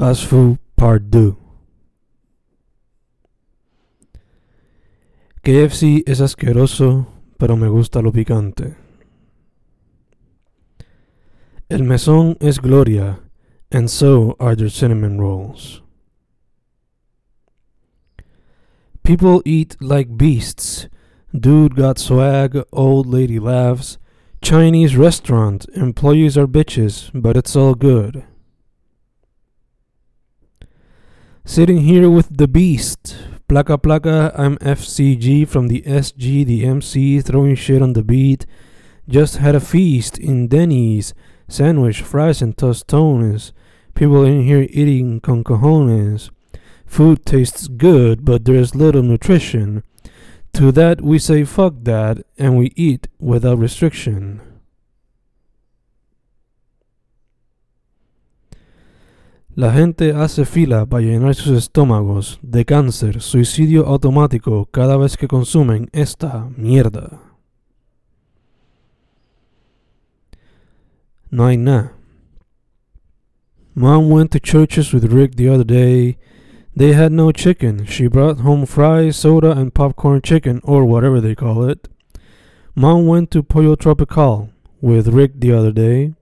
Fast Food Part 2 KFC es asqueroso, pero me gusta lo picante. El mesón es gloria, and so are their cinnamon rolls. People eat like beasts. Dude got swag, old lady laughs. Chinese restaurant, employees are bitches, but it's all good. Sitting here with the beast. Placa placa, I'm FCG from the SG, the MC, throwing shit on the beat. Just had a feast in Denny's. Sandwich, fries, and tostones. People in here eating con cojones. Food tastes good, but there's little nutrition. To that we say fuck that, and we eat without restriction. La gente hace fila para llenar sus estómagos de cáncer, suicidio automático cada vez que consumen esta mierda. No hay nada. Mom went to Church's with Rick the other day. They had no chicken. She brought home fries, soda, and popcorn chicken, or whatever they call it. Mom went to Pollo Tropical with Rick the other day.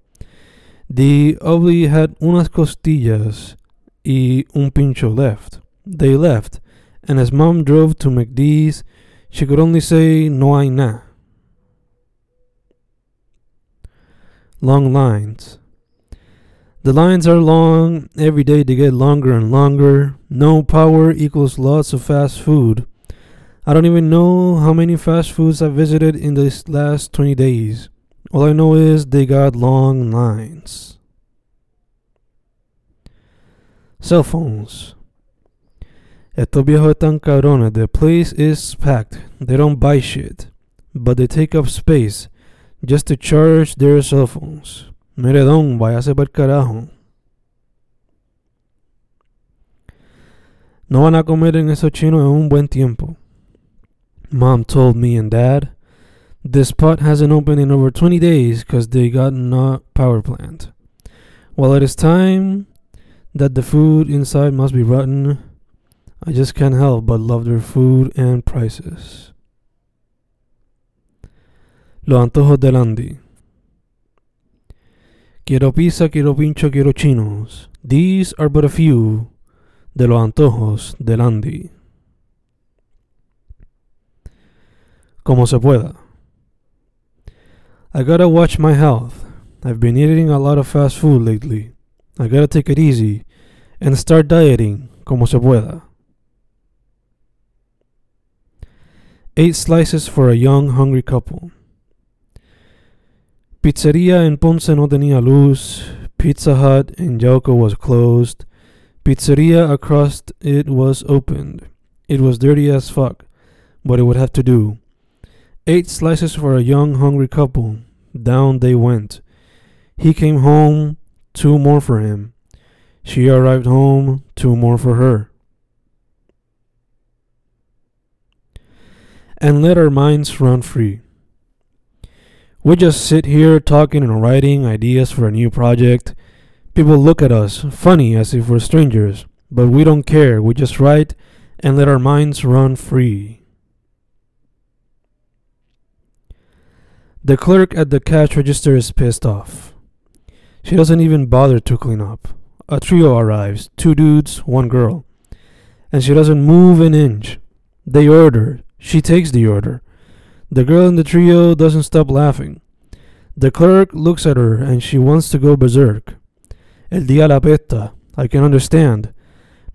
The ugly had unas costillas y un pincho left. They left, and as mom drove to McDee's, she could only say no hay na. Long lines. The lines are long, every day they get longer and longer. No power equals lots of fast food. I don't even know how many fast foods I visited in these last 20 days. All I know is they got long lines. Cell phones. Estos viejos están cabrones. The place is packed. They don't buy shit. But they take up space just to charge their cell phones. Mire, don, váyase para el carajo. No van a comer en esos chinos en un buen tiempo. Mom told me and dad. This spot hasn't opened in over 20 days because they got no power plant. While it is time that the food inside must be rotten, I just can't help but love their food and prices. Los antojos del Andy. Quiero pizza, quiero pincho, quiero chinos. These are but a few de los antojos del Andy. Como se pueda. I gotta watch my health. I've been eating a lot of fast food lately. I gotta take it easy and start dieting como se pueda. Eight slices for a young, hungry couple. Pizzeria en Ponce no tenía luz. Pizza Hut in Yauco was closed. Pizzeria across it was opened. It was dirty as fuck, but it would have to do. Eight slices for a young, hungry couple. Down they went. He came home, two more for him. She arrived home, two more for her. And let our minds run free. We just sit here talking and writing ideas for a new project. People look at us funny as if we're strangers, but we don't care. We just write and let our minds run free. The clerk at the cash register is pissed off. She doesn't even bother to clean up. A trio arrives two dudes, one girl. And she doesn't move an inch. They order. She takes the order. The girl in the trio doesn't stop laughing. The clerk looks at her and she wants to go berserk. El día la pesta. I can understand.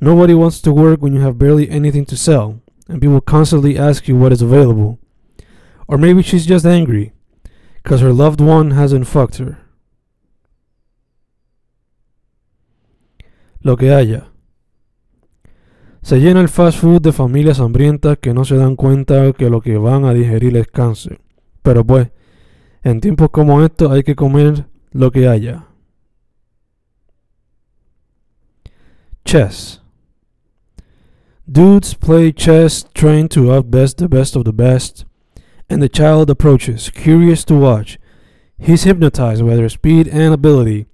Nobody wants to work when you have barely anything to sell, and people constantly ask you what is available. Or maybe she's just angry, because her loved one hasn't fucked her. Lo que haya. Se llena el fast food de familias hambrientas que no se dan cuenta que lo que van a digerir es cáncer. Pero pues, en tiempos como estos hay que comer lo que haya. Chess. Dudes play chess trying to outbest the best of the best, and the child approaches, curious to watch. He's hypnotized by their speed and ability.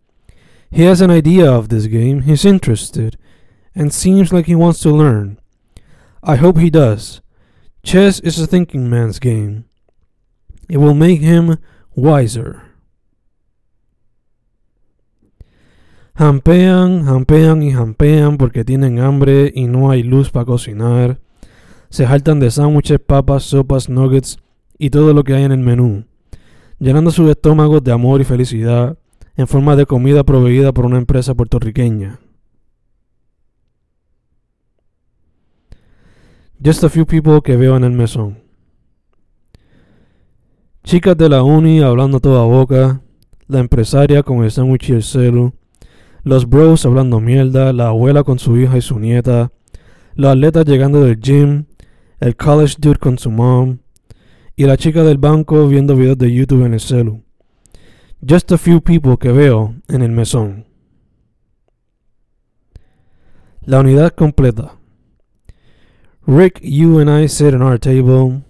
He has an idea of this game, he's interested, and seems like he wants to learn. I hope he does. Chess is a thinking man's game. It will make him wiser. Jampean, jampean y jampean porque tienen hambre y no hay luz para cocinar. Se jaltan de sándwiches, papas, sopas, nuggets y todo lo que hay en el menú, llenando sus estómagos de amor y felicidad en forma de comida proveída por una empresa puertorriqueña. Just a few people que veo en el mesón. Chicas de la uni hablando toda boca, la empresaria con el sándwich y el celu, los bros hablando mierda, la abuela con su hija y su nieta, los atletas llegando del gym, el college dude con su mom, y la chica del banco viendo videos de YouTube en el celu. Just a few people que veo en el mesón. La unidad completa. Rick, you and I sit at our table.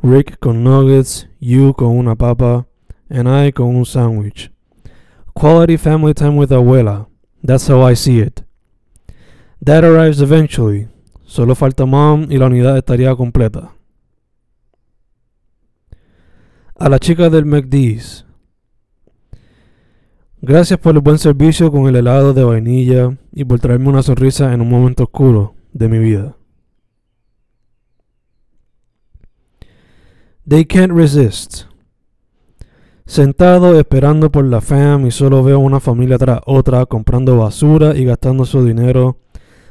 Rick con nuggets, you con una papa, and I con un sandwich. Quality family time with abuela. That's how I see it. Dad arrives eventually. Solo falta mom y la unidad estaría completa. A la chica del McDee's. Gracias por el buen servicio con el helado de vainilla y por traerme una sonrisa en un momento oscuro de mi vida. They can't resist. Sentado esperando por la fam y solo veo una familia tras otra comprando basura y gastando su dinero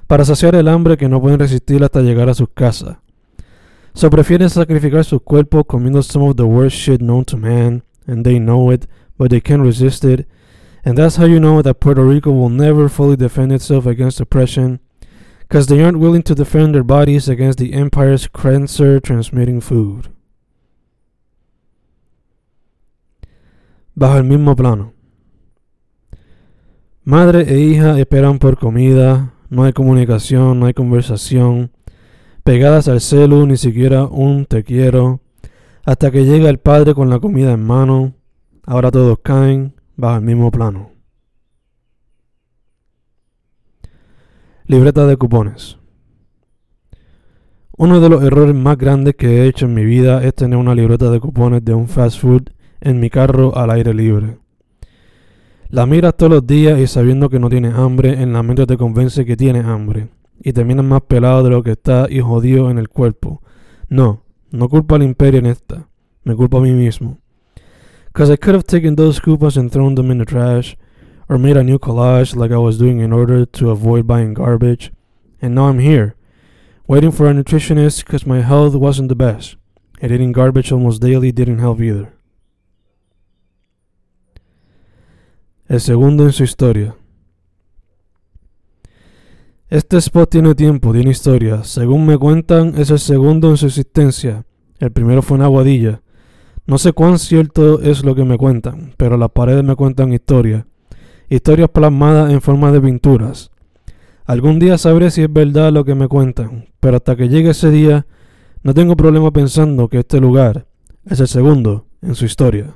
para saciar el hambre que no pueden resistir hasta llegar a sus casas. So prefieren sacrificar sus cuerpos comiendo some of the worst shit known to man, and they know it, but they can't resist it. And that's how you know that Puerto Rico will never fully defend itself against oppression, because they aren't willing to defend their bodies against the empire's cancer transmitting food. bajo el mismo plano. Madre e hija esperan por comida, no hay comunicación, no hay conversación, pegadas al celu, ni siquiera un te quiero, hasta que llega el padre con la comida en mano, ahora todos caen bajo el mismo plano. Libreta de cupones. Uno de los errores más grandes que he hecho en mi vida es tener una libreta de cupones de un fast food en mi carro al aire libre. La miras todos los días y sabiendo que no tienes hambre, en la mente te convence que tienes hambre. Y terminas más pelado de lo que está y jodido en el cuerpo. No, no culpa al imperio en esta. Me culpo a mí mismo. Cause I could have taken those coupons and thrown them in the trash, or made a new collage like I was doing in order to avoid buying garbage. And now I'm here, waiting for a nutritionist because my health wasn't the best. And eating garbage almost daily didn't help either. el segundo en su historia. Este spot tiene tiempo, tiene historia. Según me cuentan, es el segundo en su existencia. El primero fue en Aguadilla. No sé cuán cierto es lo que me cuentan, pero las paredes me cuentan historias. Historias plasmadas en forma de pinturas. Algún día sabré si es verdad lo que me cuentan, pero hasta que llegue ese día, no tengo problema pensando que este lugar es el segundo en su historia.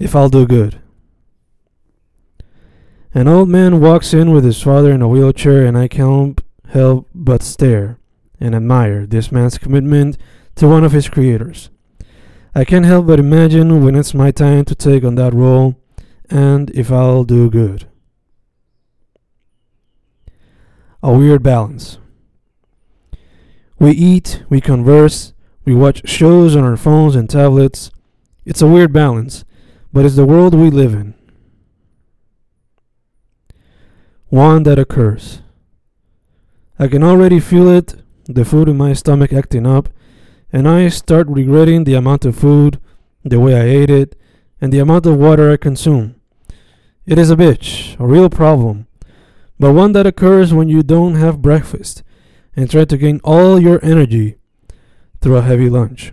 if I'll do good. An old man walks in with his father in a wheelchair, and I can't help but stare and admire this man's commitment to one of his creators. I can't help but imagine when it's my time to take on that role and if I'll do good. A weird balance. We eat, we converse, we watch shows on our phones and tablets. It's a weird balance but it's the world we live in. One that occurs. I can already feel it, the food in my stomach acting up, and I start regretting the amount of food, the way I ate it, and the amount of water I consume. It is a bitch, a real problem, but one that occurs when you don't have breakfast and try to gain all your energy through a heavy lunch.